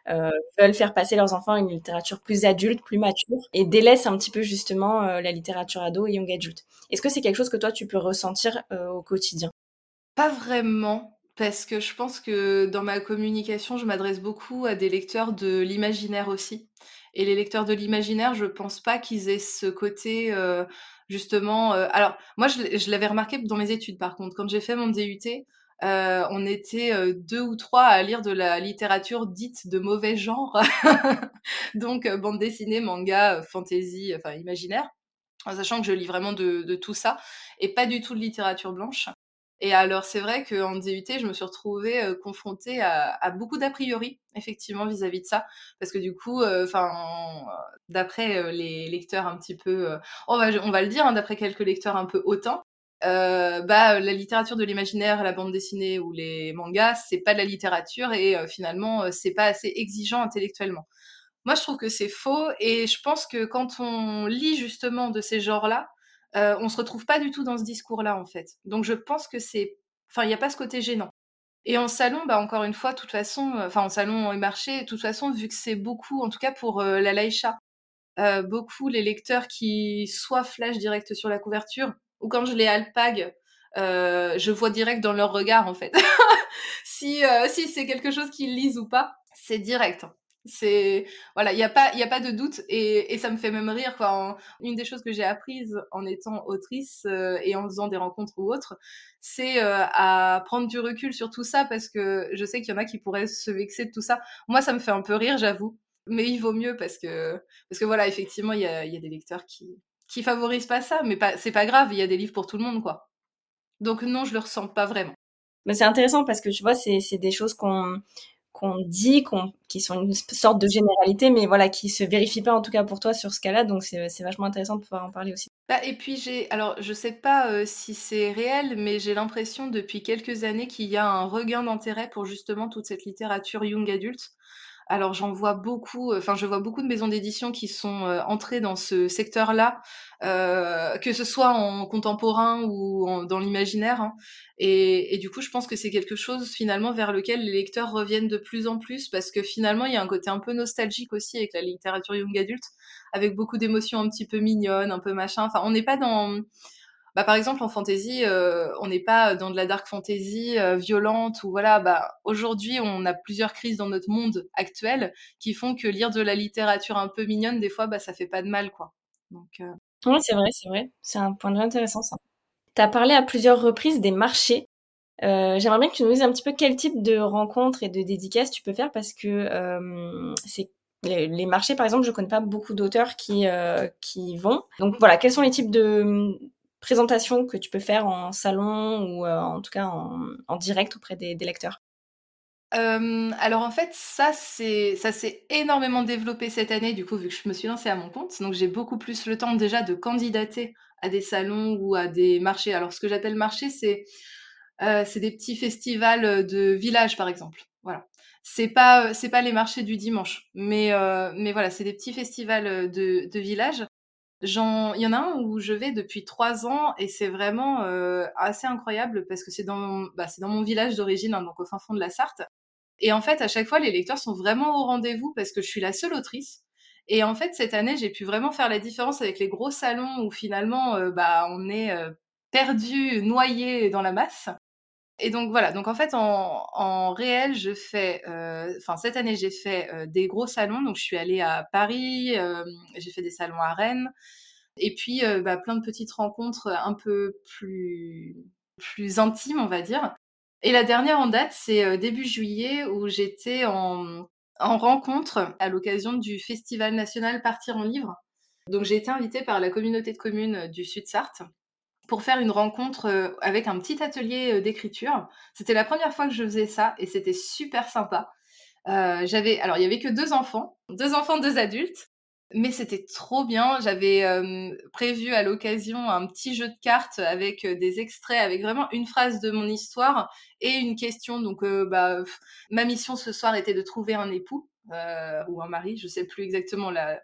euh, veulent faire passer leurs enfants à une littérature plus adulte, plus mature, et délaissent un petit peu justement euh, la littérature ado et young adulte. Est-ce que c'est quelque chose que toi tu peux ressentir euh, au quotidien? Pas vraiment. Parce que je pense que dans ma communication, je m'adresse beaucoup à des lecteurs de l'imaginaire aussi. Et les lecteurs de l'imaginaire, je pense pas qu'ils aient ce côté euh, justement. Euh, alors moi, je, l'avais remarqué dans mes études, par contre, quand j'ai fait mon DUT, euh, on était deux ou trois à lire de la littérature dite de mauvais genre, <laughs> donc bande dessinée, manga, fantasy, enfin imaginaire, en sachant que je lis vraiment de tout ça et pas du tout de littérature blanche. Et alors, c'est vrai qu'en DUT, je me suis retrouvée euh, confrontée à, beaucoup d'a priori, effectivement, vis-à-vis de ça. Parce que du coup, enfin, euh, d'après euh, les lecteurs un petit peu, on, va, le dire, hein, d'après quelques lecteurs un peu hautains, bah, la littérature de l'imaginaire, la bande dessinée ou les mangas, c'est pas de la littérature et finalement, c'est pas assez exigeant intellectuellement. Moi, je trouve que c'est faux et je pense que quand on lit justement de ces genres-là, euh, on se retrouve pas du tout dans ce discours-là en fait. Donc je pense que c'est, enfin il n'y a pas ce côté gênant. Et en salon, bah encore une fois, de toute façon, enfin en salon et marché, de toute façon, vu que c'est beaucoup, en tout cas pour la Laïcha, euh, beaucoup les lecteurs qui soit flash direct sur la couverture, ou quand je les alpag, euh, je vois direct dans leur regard en fait. <laughs> si si c'est quelque chose qu'ils lisent ou pas, c'est direct. C'est voilà, il y a pas il a pas de doute et, et ça me fait même rire quoi. Une des choses que j'ai apprises en étant autrice euh, et en faisant des rencontres ou autres, c'est euh, à prendre du recul sur tout ça parce que je sais qu'il y en a qui pourraient se vexer de tout ça. Moi, ça me fait un peu rire, j'avoue, mais il vaut mieux parce que parce que voilà, effectivement, il y a, y a des lecteurs qui qui favorisent pas ça, mais pas c'est pas grave, il y a des livres pour tout le monde quoi. Donc non, je le ressens pas vraiment. Mais c'est intéressant parce que tu vois, c'est des choses qu'on qu'on dit, qui sont une sorte de généralité, mais voilà, qui se vérifient pas en tout cas pour toi sur ce cas-là. Donc c'est, c'est vachement intéressant de pouvoir en parler aussi. Bah, et puis j'ai, alors je sais pas euh, si c'est réel, mais j'ai l'impression depuis quelques années qu'il y a un regain d'intérêt pour justement toute cette littérature young adulte. Alors j'en vois beaucoup, enfin je vois beaucoup de maisons d'édition qui sont euh, entrées dans ce secteur-là, euh, que ce soit en contemporain ou dans l'imaginaire. Hein. Et, et, du coup, je pense que c'est quelque chose finalement vers lequel les lecteurs reviennent de plus en plus parce que finalement, il y a un côté un peu nostalgique aussi avec la littérature young adulte, avec beaucoup d'émotions un petit peu mignonnes, un peu machin. Enfin, on n'est pas dans bah, par exemple en fantasy, euh, on n'est pas dans de la dark fantasy euh, violente ou voilà. Bah, aujourd'hui, on a plusieurs crises dans notre monde actuel qui font que lire de la littérature un peu mignonne, des fois, bah, ça fait pas de mal, quoi. Donc, euh... oui, c'est vrai, c'est vrai. C'est un point de vue intéressant, ça. Tu as parlé à plusieurs reprises des marchés. Euh, J'aimerais bien que tu nous dises un petit peu quel type de rencontres et de dédicaces tu peux faire parce que c'est les, les, marchés, par exemple, je connais pas beaucoup d'auteurs qui euh, qui vont. Donc voilà, quels sont les types de présentation que tu peux faire en salon ou euh, en tout cas en, en, direct auprès des, lecteurs? Euh, alors en fait, ça c'est ça s'est énormément développé cette année, du coup, vu que je me suis lancée à mon compte. Donc j'ai beaucoup plus le temps déjà de candidater à des salons ou à des marchés. Alors, ce que j'appelle marché, c'est euh, c'est des petits festivals de village, par exemple. Voilà. C'est pas c'est pas les marchés du dimanche, mais mais voilà, c'est des petits festivals de, de village. Il y en a un où je vais depuis trois ans et c'est vraiment assez incroyable parce que c'est dans mon, bah, dans mon village d'origine, hein, donc au fin fond de la Sarthe. Et en fait, à chaque fois, les lecteurs sont vraiment au rendez-vous parce que je suis la seule autrice. Et en fait, cette année, j'ai pu vraiment faire la différence avec les gros salons où finalement, euh, bah, on est euh, perdu, noyé dans la masse. Et donc voilà, donc en fait, en, réel, je fais, euh, enfin cette année, j'ai fait des gros salons. Donc je suis allée à Paris, j'ai fait des salons à Rennes, et puis bah, plein de petites rencontres un peu plus plus intimes, on va dire. Et la dernière en date, c'est début juillet où j'étais en, rencontre à l'occasion du Festival national Partir en livre. Donc j'ai été invitée par la communauté de communes du Sud-Sarthe pour faire une rencontre avec un petit atelier d'écriture. C'était la première fois que je faisais ça et c'était super sympa. j'avais alors il y avait que deux enfants, deux enfants, deux adultes, mais c'était trop bien. J'avais prévu à l'occasion un petit jeu de cartes avec des extraits, avec vraiment une phrase de mon histoire et une question. Donc, bah, ma mission ce soir était de trouver un époux. Ou un mari, je sais plus exactement là,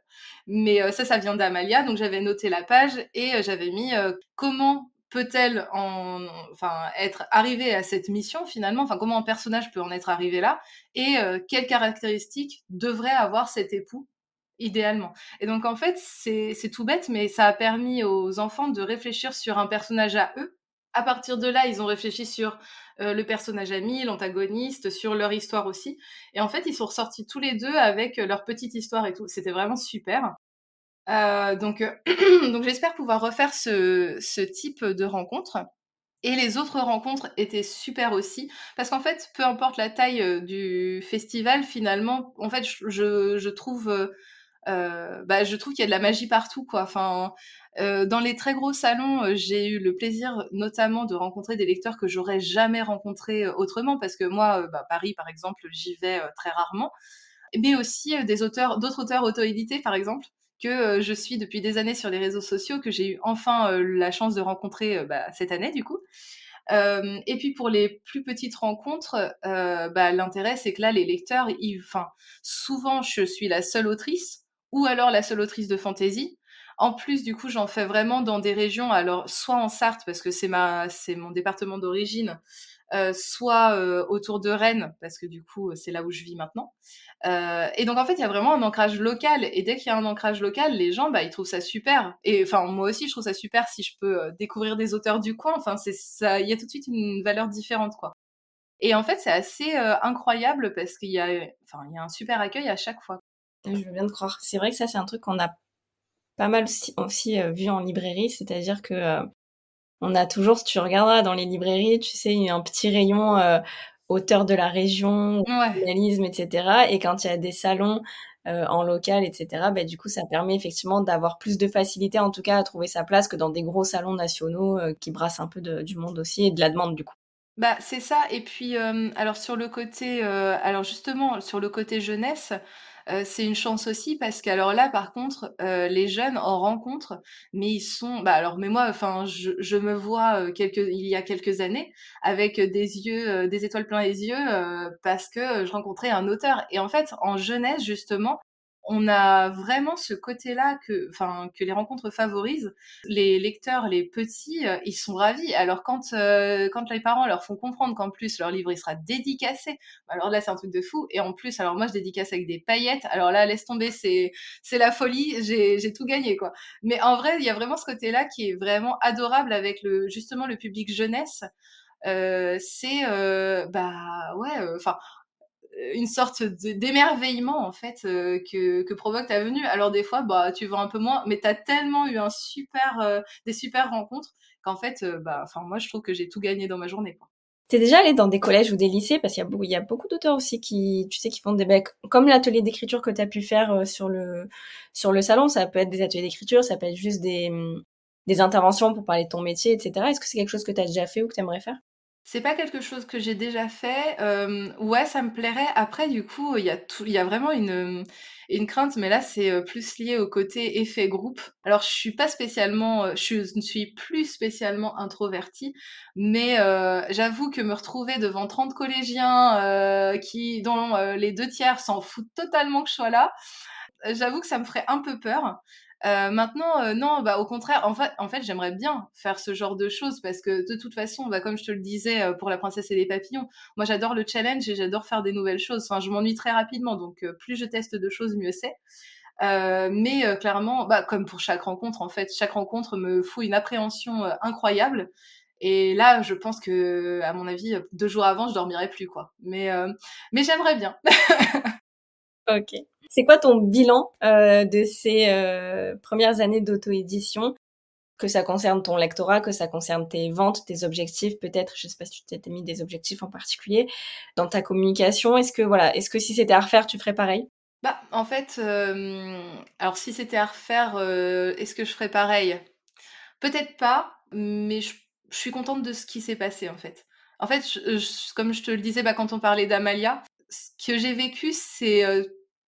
mais ça, ça vient d'Amalia. Donc j'avais noté la page et j'avais mis comment peut-elle en, enfin, être arrivée à cette mission finalement, enfin comment un personnage peut en être arrivé là, et quelles caractéristiques devrait avoir cet époux idéalement? Et donc en fait, c'est tout bête, mais ça a permis aux enfants de réfléchir sur un personnage à eux. À partir de là, ils ont réfléchi sur euh, le personnage ami, l'antagoniste, sur leur histoire aussi. Et en fait, ils sont ressortis tous les deux avec leur petite histoire et tout. C'était vraiment super. Euh, donc, <clears throat> j'espère pouvoir refaire ce, type de rencontre. Et les autres rencontres étaient super aussi, parce qu'en fait, peu importe la taille euh, du festival, finalement, en fait, je, trouve euh, bah, trouve qu'il y a de la magie partout, quoi. Euh, dans les très gros salons, euh, j'ai eu le plaisir notamment de rencontrer des lecteurs que j'aurais jamais rencontrés autrement, parce que moi, bah, Paris, par exemple, j'y vais très rarement, mais aussi des auteurs, d'autres auteurs auto-édités, par exemple, que je suis depuis des années sur les réseaux sociaux, que j'ai eu enfin la chance de rencontrer bah, cette année, du coup. Euh, et puis pour les plus petites rencontres, euh, bah, l'intérêt c'est que là les lecteurs, enfin souvent je suis la seule autrice, ou alors la seule autrice de fantasy. En plus, du coup, j'en fais vraiment dans des régions, alors soit en Sarthe, parce que c'est ma, c'est mon département d'origine, euh, soit euh, autour de Rennes, parce que du coup, c'est là où je vis maintenant. Euh, et donc, en fait, il y a vraiment un ancrage local. Et dès qu'il y a un ancrage local, les gens, bah, ils trouvent ça super. Et enfin, moi aussi, je trouve ça super si je peux découvrir des auteurs du coin. Enfin, c'est ça, il y a tout de suite une valeur différente, quoi. Et en fait, c'est assez incroyable parce qu'il y a, enfin, il y a un super accueil à chaque fois. Je veux bien te croire. C'est vrai que ça, c'est un truc qu'on a pas mal aussi, euh, vu en librairie, c'est-à-dire que euh, on a toujours, si tu regarderas dans les librairies, tu sais, un petit rayon euh, auteur de la région, journalisme, etc. Et quand il y a des salons en local, etc., bah, du coup, ça permet effectivement d'avoir plus de facilité, en tout cas, à trouver sa place que dans des gros salons nationaux qui brassent un peu du monde aussi et de la demande, du coup. Bah, c'est ça. Et puis, alors sur le côté, alors justement, sur le côté jeunesse, euh, c'est une chance aussi parce qu'alors là, par contre, euh, les jeunes en rencontrent, mais ils sont, bah alors, mais moi, enfin, je, je, me vois euh, quelques, il y a quelques années avec des yeux, des étoiles plein les yeux, parce que je rencontrais un auteur. Et en fait, en jeunesse justement, on a vraiment ce côté-là que, enfin, que les rencontres favorisent. Les lecteurs, les petits, euh, ils sont ravis. Alors quand, euh, quand les parents leur font comprendre qu'en plus leur livre il sera dédicacé, alors là c'est un truc de fou. Et en plus, alors moi je dédicace avec des paillettes. Alors là, laisse tomber, c'est c'est la folie. J'ai tout gagné quoi. Mais en vrai, il y a vraiment ce côté-là qui est vraiment adorable avec le justement le public jeunesse. Euh, c'est euh, bah ouais enfin une sorte d'émerveillement en fait euh, que, que, provoque ta venue. Alors des fois, bah tu vois un peu moins, mais tu as tellement eu un super, euh, des super rencontres qu'en fait, euh, bah, enfin moi je trouve que j'ai tout gagné dans ma journée. T'es déjà allé dans des collèges ou des lycées? Parce qu'il y a beaucoup, il y a beaucoup d'auteurs aussi qui, tu sais, qui font des becs, comme l'atelier d'écriture que tu as pu faire sur le sur le salon. Ça peut être des ateliers d'écriture, ça peut être juste des des interventions pour parler de ton métier, etc. Est-ce que c'est quelque chose que tu as déjà fait ou que tu aimerais faire? C'est pas quelque chose que j'ai déjà fait. Hem, ouais, ça me plairait. Après, du coup, il y a tout il y a vraiment une, une crainte, mais là, c'est, heu, plus lié au côté effet groupe. Alors, je suis pas spécialement, heu, je ne suis plus spécialement introvertie, mais heu, j'avoue que me retrouver devant 30 collégiens, heu, qui dont, heu, les 2 tiers s'en foutent totalement que je sois là, j'avoue que ça me ferait un peu peur. Heu, maintenant, heu, non, bah, au contraire, en fait en fait, j'aimerais bien faire ce genre de choses parce que de toute façon, bah, comme je te le disais, heu, pour La Princesse et les Papillons, moi j'adore le challenge et j'adore faire des nouvelles choses. Enfin, je m'ennuie très rapidement, donc heu, plus je teste de choses, mieux c'est. Heu, mais clairement, bah, comme pour chaque rencontre, en fait, chaque rencontre me fout une appréhension, incroyable et là, je pense que, à mon avis, heu, 2 jours avant, je dormirais plus, quoi. Mais mais j'aimerais bien. <laughs> OK. C'est quoi ton bilan euh, de ces euh, premières années d'auto-édition? Que ça concerne ton lectorat, que ça concerne tes ventes, tes objectifs, peut-être, je sais pas si tu t'es mis des objectifs en particulier dans ta communication. Est-ce que voilà, est-ce que si c'était à refaire, tu ferais pareil? Bah, en fait, euh, alors si c'était à refaire, est-ce que je ferais pareil? Peut-être pas, mais je, suis contente de ce qui s'est passé en fait. En fait, comme je te le disais bah, quand on parlait d'Amalia, ce que j'ai vécu, c'est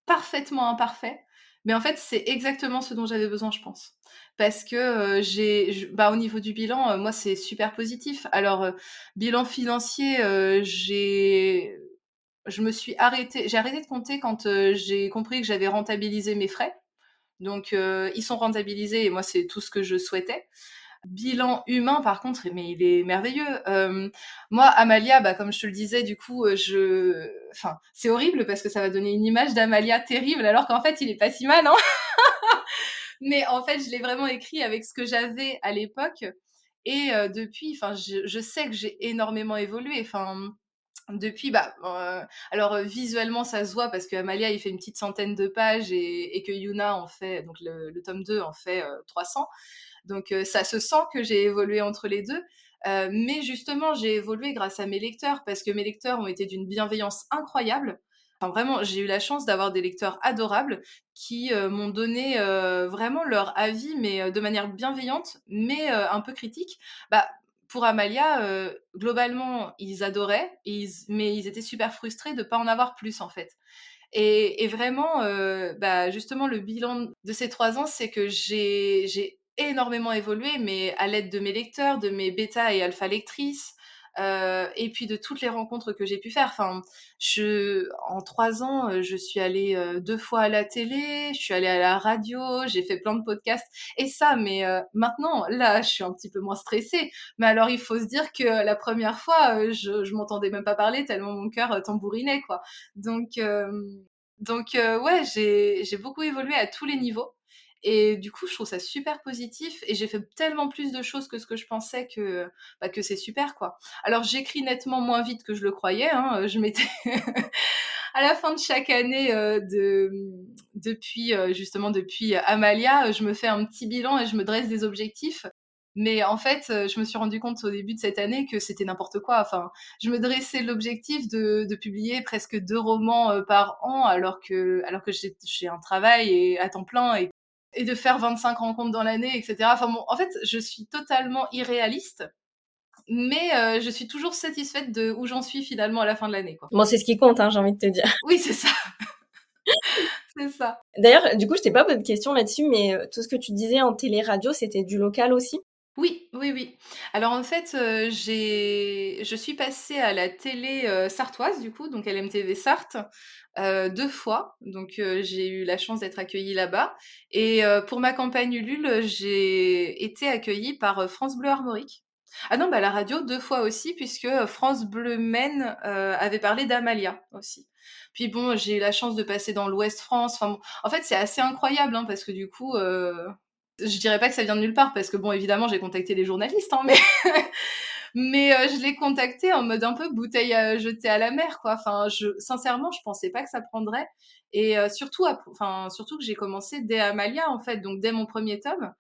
parfaitement imparfait. Mais en fait, c'est exactement ce dont j'avais besoin, je pense. Parce que j'ai, bah, au niveau du bilan, moi, c'est super positif. Alors, bilan financier, j'ai, je me suis arrêtée, j'ai arrêté de compter quand j'ai compris que j'avais rentabilisé mes frais. Donc, ils sont rentabilisés et moi, c'est tout ce que je souhaitais. Bilan humain, par contre, mais il est merveilleux. Euh, moi, Amalia, bah, comme je te le disais, du coup, euh, je, enfin, c'est horrible parce que ça va donner une image d'Amalia terrible, alors qu'en fait, il est pas si mal, hein <laughs> Mais en fait, je l'ai vraiment écrit avec ce que j'avais à l'époque. Et euh, depuis, enfin, je, sais que j'ai énormément évolué. Enfin, depuis, bah, alors visuellement ça se voit parce que Amalia il fait une petite centaine de pages et, que Yuna en fait, donc le, le tome 2 en fait euh, 300. Donc euh, ça se sent que j'ai évolué entre les deux. Euh, mais justement, j'ai évolué grâce à mes lecteurs parce que mes lecteurs ont été d'une bienveillance incroyable. Vraiment, j'ai eu la chance d'avoir des lecteurs adorables qui euh, m'ont donné vraiment leur avis, mais de manière bienveillante, mais un peu critique. Bah, pour Amalia, globalement, ils adoraient, mais ils étaient super frustrés de ne pas en avoir plus, en fait. Et, et vraiment, bah, justement, le bilan de ces trois ans, c'est que j'ai énormément évolué, mais à l'aide de mes lecteurs, de mes bêta et alpha lectrices, euh, et puis de toutes les rencontres que j'ai pu faire. Enfin, je, en trois ans, euh, je suis allée euh, deux fois à la télé, je suis allée à la radio, j'ai fait plein de podcasts. Et ça, mais euh, maintenant, là, je suis un petit peu moins stressée. Mais alors, il faut se dire que la première fois, euh, je, je m'entendais même pas parler tellement mon cœur tambourinait, quoi. Donc, euh, donc ouais, j'ai beaucoup évolué à tous les niveaux. Et du coup, je trouve ça super positif et j'ai fait tellement plus de choses que ce que je pensais que, bah, que c'est super, quoi. Alors, j'écris nettement moins vite que je le croyais. Hein. Je m'étais, <laughs> à la fin de chaque année, euh, de, depuis, euh, justement, depuis Amalia, je me fais un petit bilan et je me dresse des objectifs. Mais en fait, je me suis rendu compte au début de cette année que c'était n'importe quoi. Enfin, je me dressais l'objectif de, de, publier presque deux romans euh, par an, alors que, alors que j'ai un travail et à temps plein et et de faire 25 rencontres dans l'année, etc. Enfin bon, en fait, je suis totalement irréaliste, mais euh, je suis toujours satisfaite de où j'en suis finalement à la fin de l'année. Bon, c'est ce qui compte, hein, j'ai envie de te dire. Oui, c'est ça. <laughs> c'est ça. D'ailleurs, du coup, je t'ai pas posé de question là-dessus, mais euh, tout ce que tu disais en télé-radio, c'était du local aussi? Oui, oui, oui. Alors en fait, euh, je suis passée à la télé euh, sartoise du coup, donc LMTV Sarthe, euh, deux fois. Donc j'ai eu la chance d'être accueillie là-bas. Et pour ma campagne Ulule, j'ai été accueillie par France Bleu Armorique. Ah non, bah la radio deux fois aussi, puisque France Bleu Maine avait parlé d'Amalia aussi. Puis bon, j'ai eu la chance de passer dans l'Ouest France. Enfin, en fait, c'est assez incroyable, hein, parce que du coup, je dirais pas que ça vient de nulle part parce que bon évidemment j'ai contacté les journalistes hein, mais <laughs> mais euh, je l'ai contacté en mode un peu bouteille à jeter à la mer quoi. Enfin je sincèrement je pensais pas que ça prendrait. Et euh, surtout enfin surtout que j'ai commencé dès Amalia en fait donc dès mon premier tome.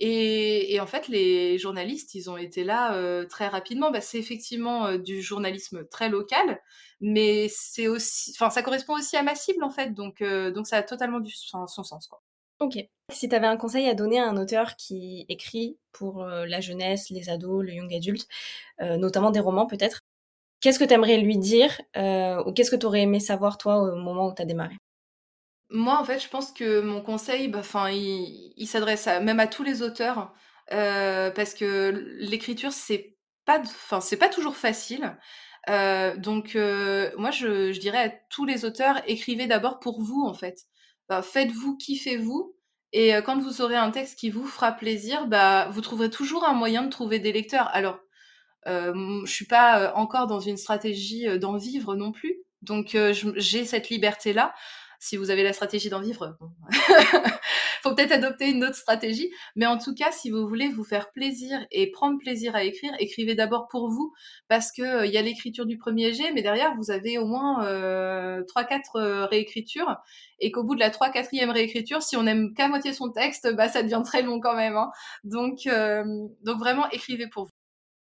Et, et en fait les journalistes ils ont été là euh, très rapidement. Bah, c'est effectivement euh, du journalisme très local mais c'est aussi enfin ça correspond aussi à ma cible en fait. Donc euh, donc ça a totalement du son, son sens quoi Ok. Si tu avais un conseil à donner à un auteur qui écrit pour euh, la jeunesse, les ados, le young adulte, euh, notamment des romans peut-être, qu'est-ce que tu aimerais lui dire euh, ou qu'est-ce que tu aurais aimé savoir toi au moment où tu as démarré? Moi, en fait, je pense que mon conseil, bah, il, s'adresse même à tous les auteurs parce que l'écriture, c'est pas, c'est pas toujours facile. donc, moi, je dirais à tous les auteurs, écrivez d'abord pour vous, en fait. Bah, faites-vous, kiffez-vous. Et euh, quand vous aurez un texte qui vous fera plaisir, bah, vous trouverez toujours un moyen de trouver des lecteurs. Alors, euh, je suis pas euh, encore dans une stratégie euh, d'en vivre non plus, donc j'ai cette liberté-là si vous avez la stratégie d'en vivre, bon. <laughs> faut peut-être adopter une autre stratégie. Mais en tout cas, si vous voulez vous faire plaisir et prendre plaisir à écrire, écrivez d'abord pour vous, parce que euh, il y a l'écriture du premier jet, mais derrière vous avez au moins euh, trois, quatre euh, réécritures, et qu'au bout de la trois, quatrième réécriture, si on n'aime qu'à moitié son texte, bah ça devient très long quand même. Hein. Donc, donc vraiment écrivez pour vous.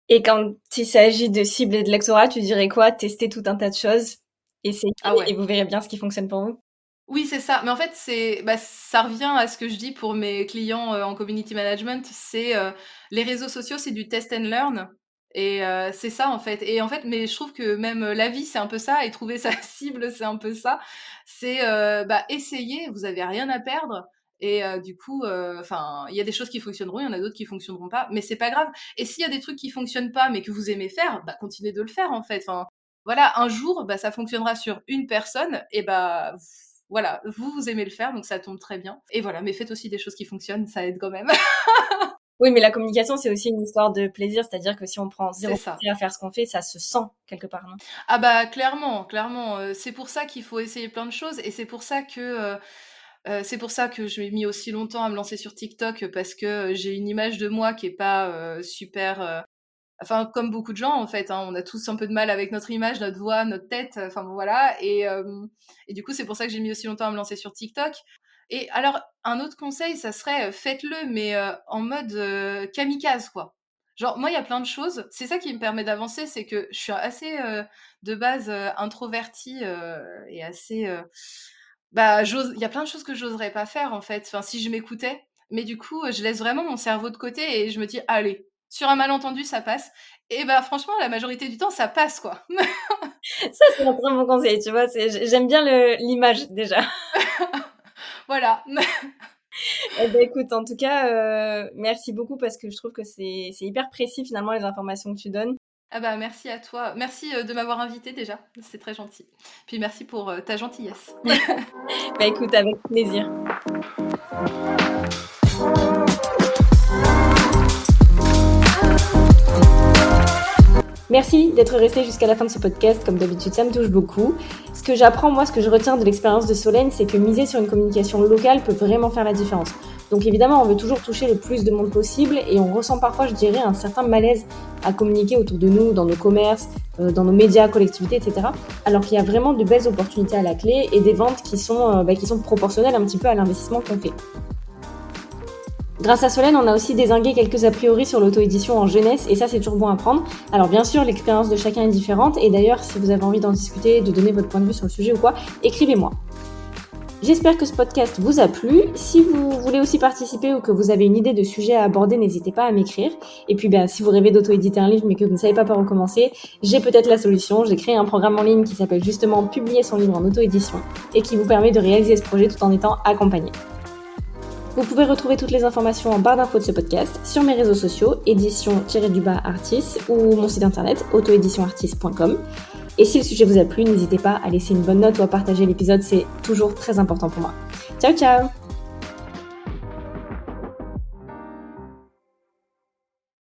Et quand il s'agit de cible et de lectorat, tu dirais quoi? Tester tout un tas de choses, essayer, ah et vous verrez bien ce qui fonctionne pour vous. Oui, c'est ça. Mais en fait, c'est, bah, ça revient à ce que je dis pour mes clients euh, en community management. C'est euh, les réseaux sociaux, c'est du test and learn. Et euh, c'est ça en fait. Et en fait, mais je trouve que même la vie, c'est un peu ça. Et trouver <laughs> sa cible, c'est un peu ça. C'est bah, essayer. Vous avez rien à perdre. Et du coup, enfin, il y a des choses qui fonctionneront, il y en a d'autres qui fonctionneront pas, mais c'est pas grave. Et s'il y a des trucs qui fonctionnent pas, mais que vous aimez faire, bah continuez de le faire en fait. Enfin, voilà, un jour, bah ça fonctionnera sur une personne, et bah voilà, vous, vous aimez le faire, donc ça tombe très bien. Et voilà, mais faites aussi des choses qui fonctionnent, ça aide quand même. <laughs> oui, mais la communication, c'est aussi une histoire de plaisir, c'est-à-dire que si on prend zéro plaisir à faire ce qu'on fait, ça se sent quelque part, non? Ah bah clairement, clairement. Euh, c'est pour ça qu'il faut essayer plein de choses, et c'est pour ça que... Euh, euh, c'est pour ça que je m'ai mis aussi longtemps à me lancer sur TikTok parce que j'ai une image de moi qui est pas super enfin comme beaucoup de gens en fait, hein, on a tous un peu de mal avec notre image, notre voix, notre tête, enfin voilà. Et, euh, et du coup, c'est pour ça que j'ai mis aussi longtemps à me lancer sur TikTok. Et alors, un autre conseil, ça serait euh, faites-le, mais euh, en mode kamikaze quoi. Genre moi, il y a plein de choses. C'est ça qui me permet d'avancer, c'est que je suis assez de base introvertie et assez. bah, il y a plein de choses que j'oserais pas faire en fait. Enfin, si je m'écoutais. Mais du coup, je laisse vraiment mon cerveau de côté et je me dis, allez, sur un malentendu, ça passe. Et bah franchement, la majorité du temps, ça passe quoi. <laughs> ça, c'est un très bon conseil, tu vois. J'aime bien l'image déjà. <laughs> voilà. <laughs> eh ben, écoute, en tout cas, euh, merci beaucoup parce que je trouve que c'est hyper précis finalement les informations que tu donnes. Ah bah merci à toi. Merci euh, de m'avoir invité déjà. C'est très gentil. Puis merci pour euh, ta gentillesse. bah écoute, avec plaisir. Merci d'être resté jusqu'à la fin de ce podcast. Comme d'habitude, ça me touche beaucoup. Ce que j'apprends, moi, ce que je retiens de l'expérience de Solène, c'est que miser sur une communication locale peut vraiment faire la différence. Donc évidemment, on veut toujours toucher le plus de monde possible et on ressent parfois, je dirais, un certain malaise à communiquer autour de nous, dans nos commerces, euh, dans nos médias, collectivités, etc. Alors qu'il y a vraiment de belles opportunités à la clé et des ventes qui sont, euh, bah, qui sont proportionnelles un petit peu à l'investissement qu'on fait. Grâce à Solène, on a aussi désingué quelques a priori sur l'auto-édition en jeunesse, et ça c'est toujours bon à prendre. Alors bien sûr, l'expérience de chacun est différente, et d'ailleurs, si vous avez envie d'en discuter, de donner votre point de vue sur le sujet ou quoi, écrivez-moi. J'espère que ce podcast vous a plu. Si vous voulez aussi participer ou que vous avez une idée de sujet à aborder, n'hésitez pas à m'écrire. Et puis, ben, si vous rêvez d'auto-éditer un livre mais que vous ne savez pas par où commencer, j'ai peut-être la solution. J'ai créé un programme en ligne qui s'appelle justement Publier son livre en auto-édition et qui vous permet de réaliser ce projet tout en étant accompagné. Vous pouvez retrouver toutes les informations en barre d'infos de ce podcast sur mes réseaux sociaux, édition-du-bas artis ou mon site internet autoéditionartis.com. Et si le sujet vous a plu, n'hésitez pas à laisser une bonne note ou à partager l'épisode, c'est toujours très important pour moi. Ciao ciao